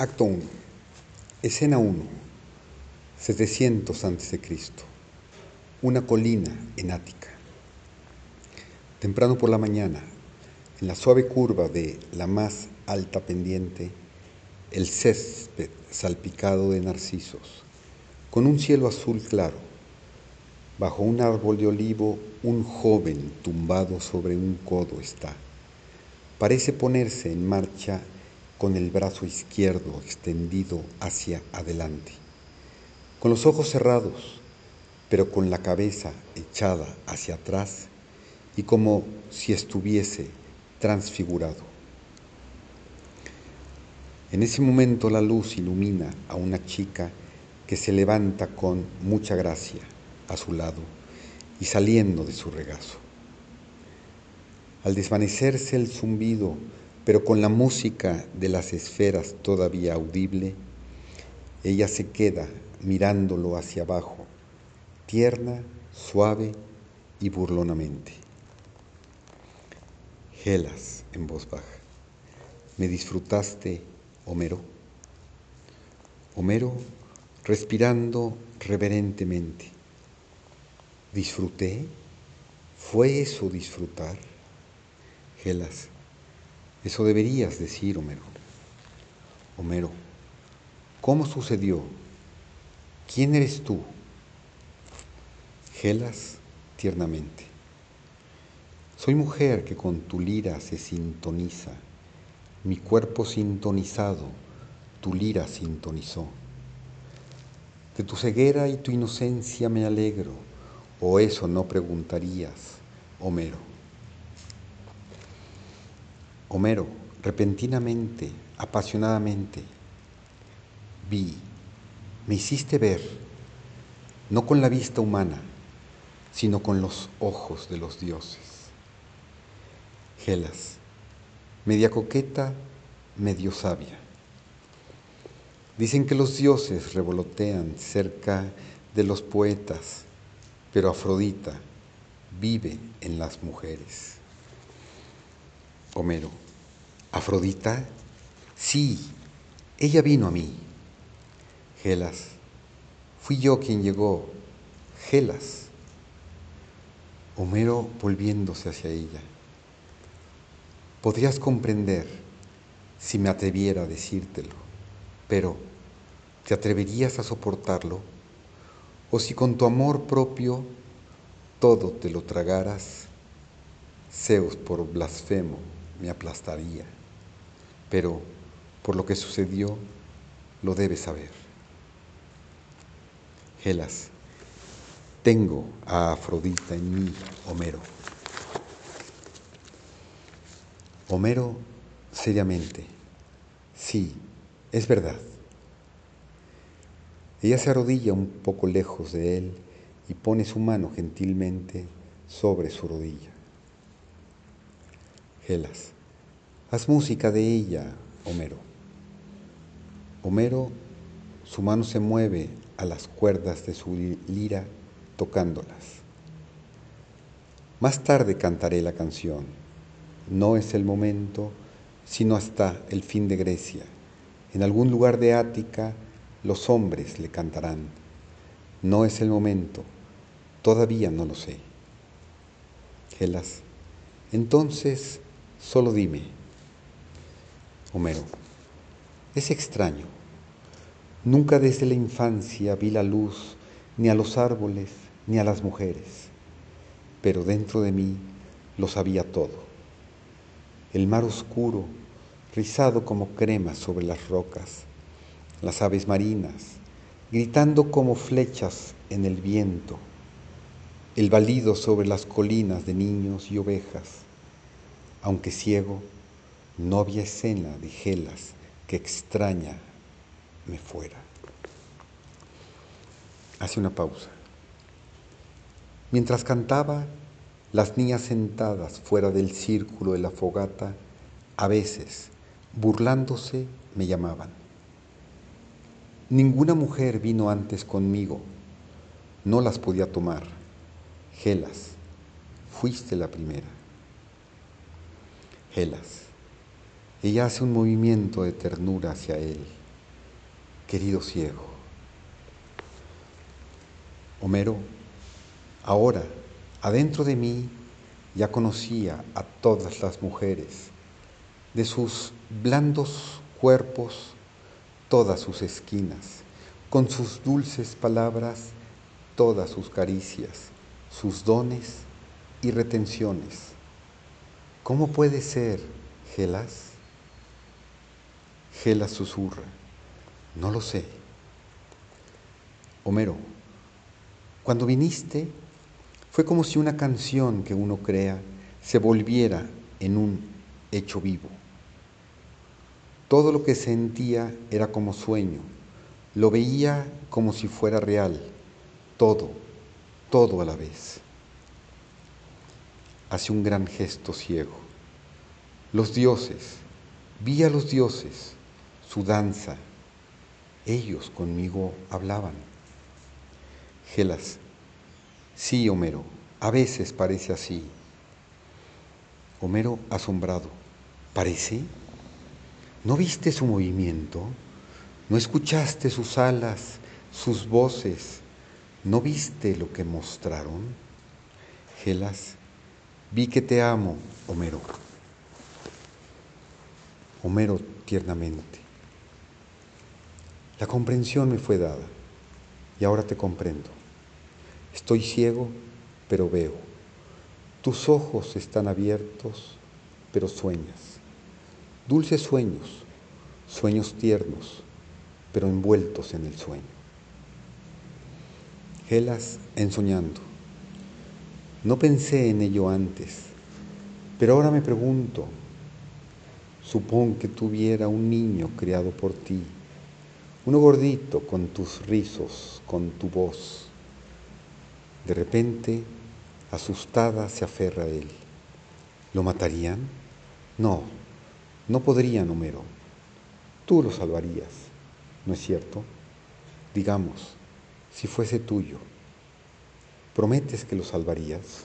Acto 1. Escena 1. 700 a.C. Una colina en Ática. Temprano por la mañana, en la suave curva de la más alta pendiente, el césped salpicado de narcisos, con un cielo azul claro. Bajo un árbol de olivo, un joven tumbado sobre un codo está. Parece ponerse en marcha con el brazo izquierdo extendido hacia adelante, con los ojos cerrados, pero con la cabeza echada hacia atrás y como si estuviese transfigurado. En ese momento la luz ilumina a una chica que se levanta con mucha gracia a su lado y saliendo de su regazo. Al desvanecerse el zumbido pero con la música de las esferas todavía audible, ella se queda mirándolo hacia abajo, tierna, suave y burlonamente. Gelas en voz baja. ¿Me disfrutaste, Homero? Homero respirando reverentemente. ¿Disfruté? ¿Fue eso disfrutar? Gelas eso deberías decir, Homero. Homero, ¿cómo sucedió? ¿Quién eres tú? Gelas tiernamente. Soy mujer que con tu lira se sintoniza. Mi cuerpo sintonizado, tu lira sintonizó. De tu ceguera y tu inocencia me alegro, o eso no preguntarías, Homero. Homero, repentinamente, apasionadamente, vi, me hiciste ver, no con la vista humana, sino con los ojos de los dioses. Gelas, media coqueta, medio sabia. Dicen que los dioses revolotean cerca de los poetas, pero Afrodita vive en las mujeres. Homero. ¿Afrodita? Sí, ella vino a mí. Gelas. Fui yo quien llegó. Gelas. Homero volviéndose hacia ella. Podrías comprender si me atreviera a decírtelo, pero ¿te atreverías a soportarlo? ¿O si con tu amor propio todo te lo tragaras? Zeus por blasfemo me aplastaría, pero por lo que sucedió lo debes saber. Gelas, tengo a Afrodita en mí, Homero. Homero, seriamente, sí, es verdad. Ella se arrodilla un poco lejos de él y pone su mano gentilmente sobre su rodilla. Gelas. Haz música de ella, Homero. Homero, su mano se mueve a las cuerdas de su lira tocándolas. Más tarde cantaré la canción. No es el momento, sino hasta el fin de Grecia. En algún lugar de Ática los hombres le cantarán. No es el momento, todavía no lo sé. Gelas, entonces Solo dime, Homero, es extraño. Nunca desde la infancia vi la luz ni a los árboles ni a las mujeres, pero dentro de mí lo sabía todo. El mar oscuro, rizado como crema sobre las rocas, las aves marinas, gritando como flechas en el viento, el balido sobre las colinas de niños y ovejas, aunque ciego, no había escena de gelas que extraña me fuera. Hace una pausa. Mientras cantaba, las niñas sentadas fuera del círculo de la fogata, a veces, burlándose, me llamaban. Ninguna mujer vino antes conmigo, no las podía tomar. Gelas, fuiste la primera. Gelas. Ella hace un movimiento de ternura hacia él querido ciego. Homero, ahora, adentro de mí, ya conocía a todas las mujeres, de sus blandos cuerpos, todas sus esquinas, con sus dulces palabras, todas sus caricias, sus dones y retenciones. ¿Cómo puede ser, Gelas? Gelas susurra, no lo sé. Homero, cuando viniste, fue como si una canción que uno crea se volviera en un hecho vivo. Todo lo que sentía era como sueño, lo veía como si fuera real, todo, todo a la vez. Hace un gran gesto ciego. Los dioses, vi a los dioses, su danza, ellos conmigo hablaban. Gelas, sí, Homero, a veces parece así. Homero asombrado, ¿parece? ¿No viste su movimiento? ¿No escuchaste sus alas, sus voces? ¿No viste lo que mostraron? Gelas, vi que te amo, Homero. Homero tiernamente. La comprensión me fue dada y ahora te comprendo. Estoy ciego, pero veo. Tus ojos están abiertos, pero sueñas. Dulces sueños, sueños tiernos, pero envueltos en el sueño. Gelas ensoñando. No pensé en ello antes, pero ahora me pregunto, supón que tuviera un niño criado por ti, uno gordito con tus rizos, con tu voz, de repente, asustada, se aferra a él. ¿Lo matarían? No, no podrían, Homero. Tú lo salvarías, ¿no es cierto? Digamos, si fuese tuyo, ¿prometes que lo salvarías?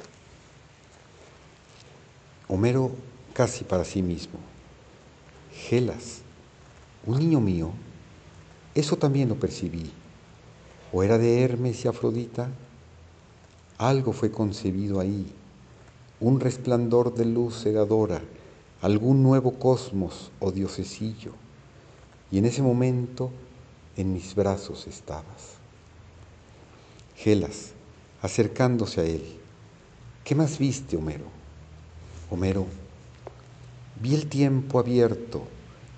Homero casi para sí mismo. Gelas, un niño mío, eso también lo percibí. ¿O era de Hermes y Afrodita? Algo fue concebido ahí, un resplandor de luz cegadora, algún nuevo cosmos o diosesillo. Y en ese momento en mis brazos estabas. Gelas, acercándose a él. ¿Qué más viste, Homero? Homero, vi el tiempo abierto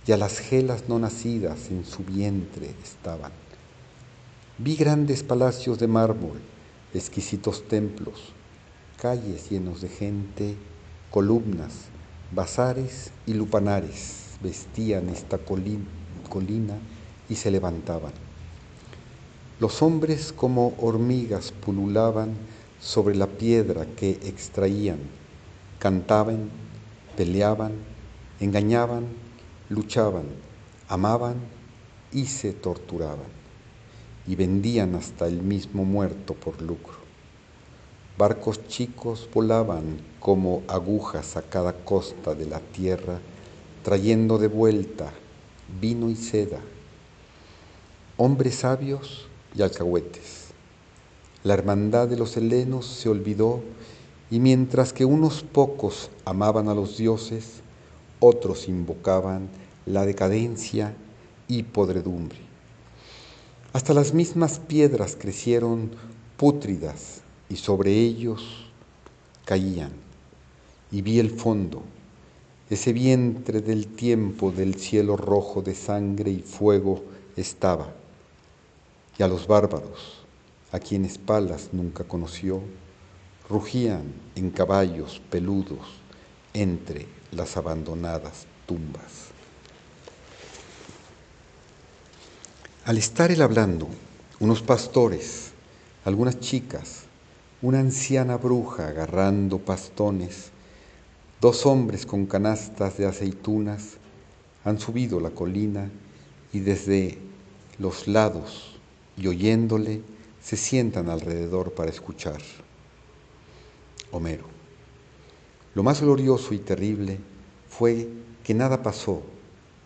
y a las gelas no nacidas en su vientre estaban. Vi grandes palacios de mármol exquisitos templos, calles llenos de gente, columnas, bazares y lupanares vestían esta colina y se levantaban. Los hombres como hormigas pululaban sobre la piedra que extraían, cantaban, peleaban, engañaban, luchaban, amaban y se torturaban y vendían hasta el mismo muerto por lucro. Barcos chicos volaban como agujas a cada costa de la tierra, trayendo de vuelta vino y seda, hombres sabios y alcahuetes. La hermandad de los helenos se olvidó y mientras que unos pocos amaban a los dioses, otros invocaban la decadencia y podredumbre. Hasta las mismas piedras crecieron pútridas y sobre ellos caían. Y vi el fondo, ese vientre del tiempo del cielo rojo de sangre y fuego estaba. Y a los bárbaros, a quienes Palas nunca conoció, rugían en caballos peludos entre las abandonadas tumbas. Al estar él hablando, unos pastores, algunas chicas, una anciana bruja agarrando pastones, dos hombres con canastas de aceitunas han subido la colina y desde los lados y oyéndole se sientan alrededor para escuchar. Homero. Lo más glorioso y terrible fue que nada pasó,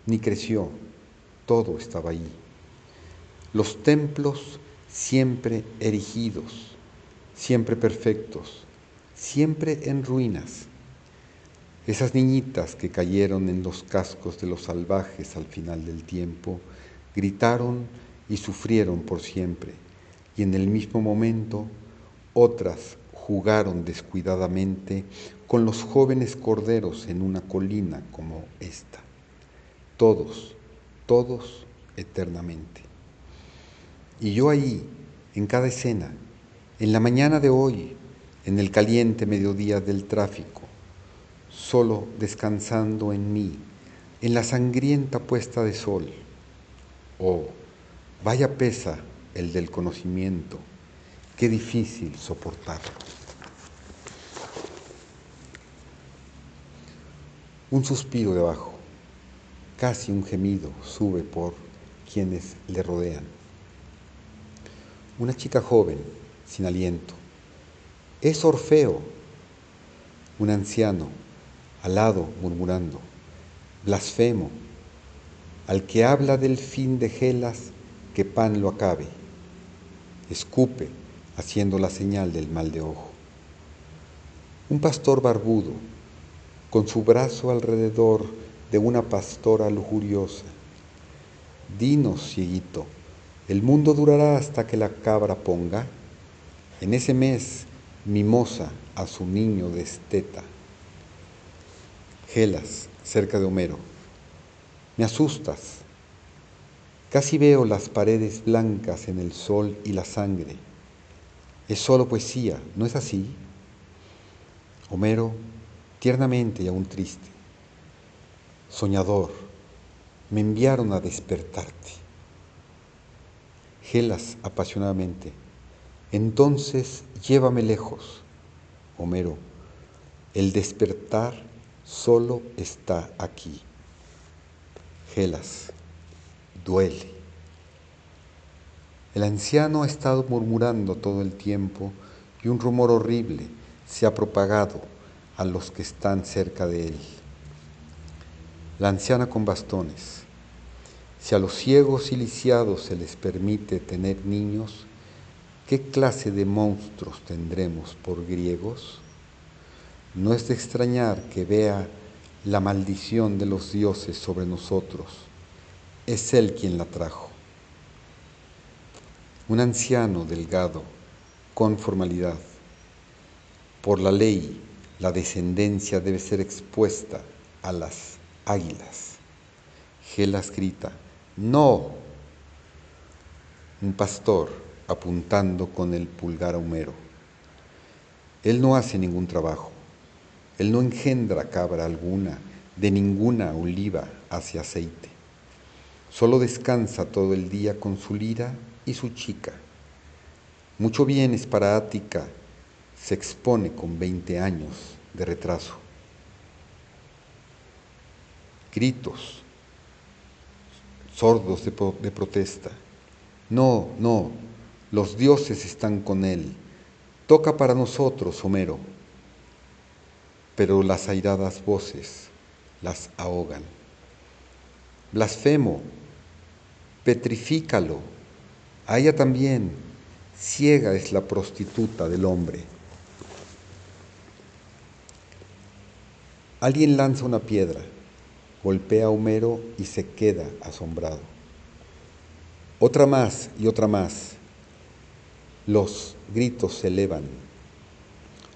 ni creció, todo estaba ahí los templos siempre erigidos, siempre perfectos, siempre en ruinas. Esas niñitas que cayeron en los cascos de los salvajes al final del tiempo, gritaron y sufrieron por siempre, y en el mismo momento otras jugaron descuidadamente con los jóvenes corderos en una colina como esta. Todos, todos eternamente. Y yo ahí, en cada escena, en la mañana de hoy, en el caliente mediodía del tráfico, solo descansando en mí, en la sangrienta puesta de sol. Oh, vaya pesa el del conocimiento, qué difícil soportarlo. Un suspiro debajo, casi un gemido sube por quienes le rodean. Una chica joven, sin aliento. Es Orfeo, un anciano, alado, murmurando, blasfemo, al que habla del fin de Gelas, que pan lo acabe. Escupe, haciendo la señal del mal de ojo. Un pastor barbudo, con su brazo alrededor de una pastora lujuriosa. Dinos, cieguito, ¿el mundo durará hasta que la cabra ponga? En ese mes, mimosa a su niño de esteta. Gelas, cerca de Homero. Me asustas. Casi veo las paredes blancas en el sol y la sangre. Es solo poesía, ¿no es así? Homero tiernamente y aún triste. Soñador, me enviaron a despertarte. Gelas apasionadamente, entonces llévame lejos. Homero, el despertar solo está aquí. Gelas, duele. El anciano ha estado murmurando todo el tiempo y un rumor horrible se ha propagado a los que están cerca de él. La anciana con bastones. Si a los ciegos y lisiados se les permite tener niños, ¿qué clase de monstruos tendremos por griegos? No es de extrañar que vea la maldición de los dioses sobre nosotros. Es Él quien la trajo. Un anciano delgado, con formalidad. Por la ley, la descendencia debe ser expuesta a las águilas. Gelas grita, no. Un pastor apuntando con el pulgar a Homero. Él no hace ningún trabajo. Él no engendra cabra alguna, de ninguna oliva hace aceite. Solo descansa todo el día con su lira y su chica. Mucho bien es para Ática se expone con 20 años de retraso. Gritos, sordos de, protesta. No, no, los dioses están con él. Toca para nosotros, Homero. Pero las airadas voces las ahogan. Blasfemo, petrifícalo. A ella también, ciega es la prostituta del hombre. Alguien lanza una piedra, golpea a Homero y se queda asombrado. Otra más y otra más. Los gritos se elevan.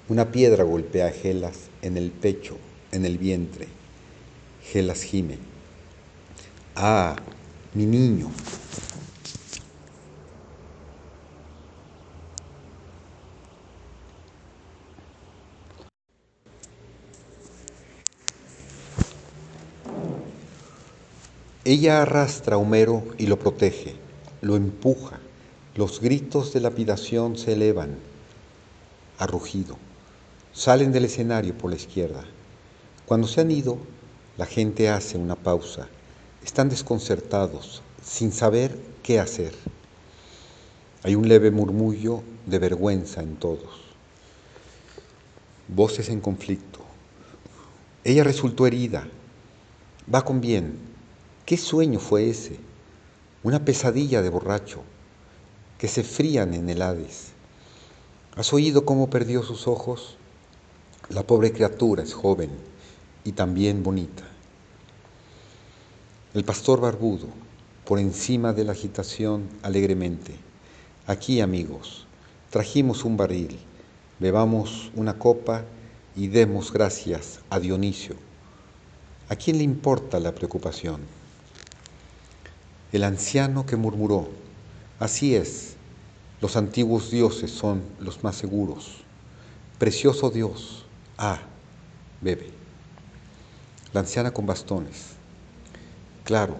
Una piedra golpea a Gelas en el pecho, en el vientre. Gelas gime. Ah, mi niño. Ella arrastra a Homero y lo protege, lo empuja. Los gritos de lapidación se elevan a rugido. Salen del escenario por la izquierda. Cuando se han ido, la gente hace una pausa. Están desconcertados, sin saber qué hacer. Hay un leve murmullo de vergüenza en todos. Voces en conflicto. Ella resultó herida. Va con bien ¿Qué sueño fue ese? una pesadilla de borracho, que se frían en el Hades. ¿Has oído cómo perdió sus ojos? La pobre criatura es joven y también bonita. El pastor barbudo, por encima de la agitación, alegremente. Aquí, amigos, trajimos un barril, bebamos una copa y demos gracias a Dionisio. ¿A quién le importa la preocupación? El anciano que murmuró, así es, los antiguos dioses son los más seguros. Precioso Dios, ah, bebe. La anciana con bastones. Claro,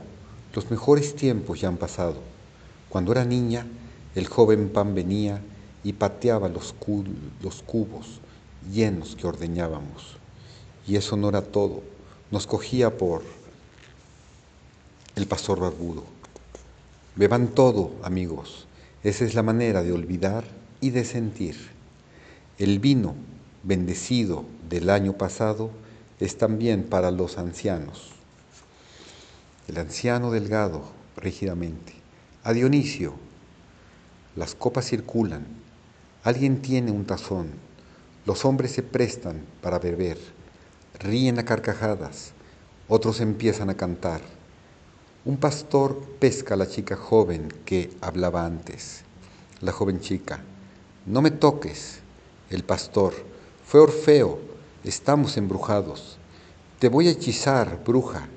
los mejores tiempos ya han pasado. Cuando era niña, el joven pan venía y pateaba los, cubos llenos que ordeñábamos. Y eso no era todo, nos cogía por el pastor barbudo. Beban todo, amigos, esa es la manera de olvidar y de sentir. El vino bendecido del año pasado es también para los ancianos. El anciano delgado, rígidamente. A Dionisio, las copas circulan. Alguien tiene un tazón. Los hombres se prestan para beber. Ríen a carcajadas. Otros empiezan a cantar. Un pastor pesca a la chica joven que hablaba antes. La joven chica. No me toques. El pastor. Fue Orfeo. Estamos embrujados. Te voy a hechizar, bruja.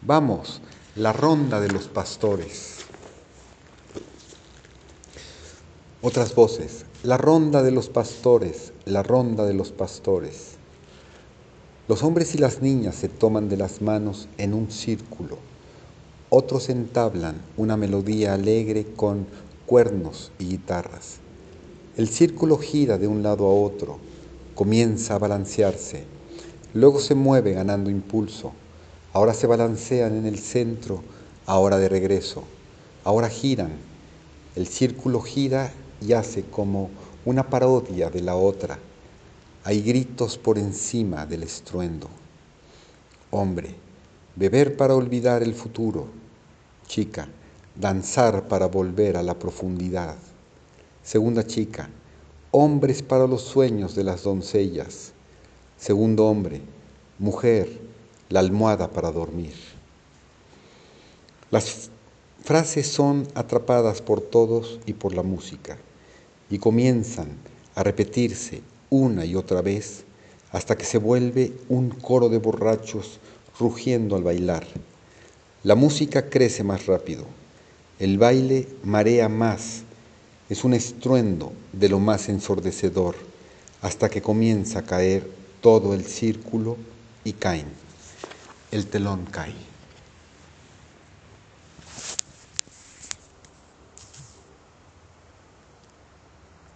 Vamos, la ronda de los pastores. Otras voces, la ronda de los pastores, la ronda de los pastores. Los hombres y las niñas se toman de las manos en un círculo. Otros entablan una melodía alegre con cuernos y guitarras. El círculo gira de un lado a otro, comienza a balancearse, luego se mueve ganando impulso ahora se balancean en el centro, ahora de regreso, ahora giran, el círculo gira y hace como una parodia de la otra, hay gritos por encima del estruendo. Hombre, beber para olvidar el futuro, chica, danzar para volver a la profundidad. Segunda chica, hombres para los sueños de las doncellas. Segundo hombre, mujer, la almohada para dormir. Las frases son atrapadas por todos y por la música y comienzan a repetirse una y otra vez hasta que se vuelve un coro de borrachos rugiendo al bailar. La música crece más rápido, el baile marea más, es un estruendo de lo más ensordecedor hasta que comienza a caer todo el círculo y caen el telón cae.